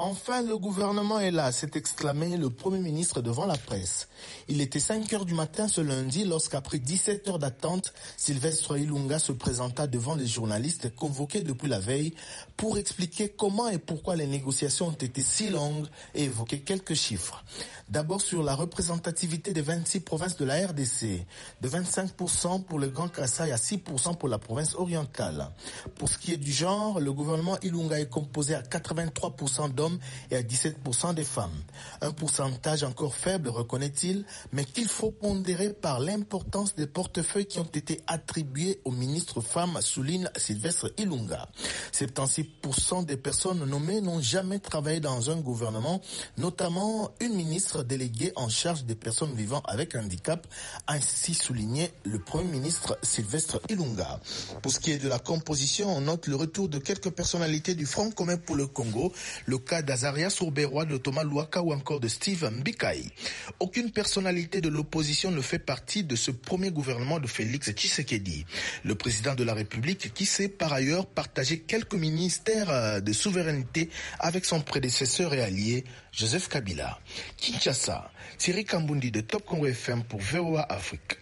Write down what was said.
Enfin, le gouvernement est là, s'est exclamé le Premier ministre devant la presse. Il était 5 heures du matin ce lundi lorsqu'après 17 heures d'attente, Sylvestre Ilunga se présenta devant les journalistes convoqués depuis la veille pour expliquer comment et pourquoi les négociations ont été si longues et évoquer quelques chiffres. D'abord sur la représentativité des 26 provinces de la RDC, de 25% pour le Grand Kassai à 6% pour la province orientale. Pour ce qui est du genre, le gouvernement Ilunga est composé à 83% d'hommes et à 17% des femmes. Un pourcentage encore faible, reconnaît-il, mais qu'il faut pondérer par l'importance des portefeuilles qui ont été attribués au ministre femme, souligne Sylvestre Ilunga. 76% des personnes nommées n'ont jamais travaillé dans un gouvernement, notamment une ministre déléguée en charge des personnes vivant avec handicap, a ainsi souligné le Premier ministre Sylvestre Ilunga. Pour ce qui est de la composition, on note le retour de quelques personnalités du Front commun pour le Congo, le cas d'Azaria Sourberois, de Thomas Louaka ou encore de Steve Mbikai. Aucune personnalité de l'opposition ne fait partie de ce premier gouvernement de Félix Tshisekedi. Le président de la République qui sait par ailleurs partager quelques ministères de souveraineté avec son prédécesseur et allié Joseph Kabila. Kinshasa, Thierry Kambundi de Top Congo FM pour VOA Afrique.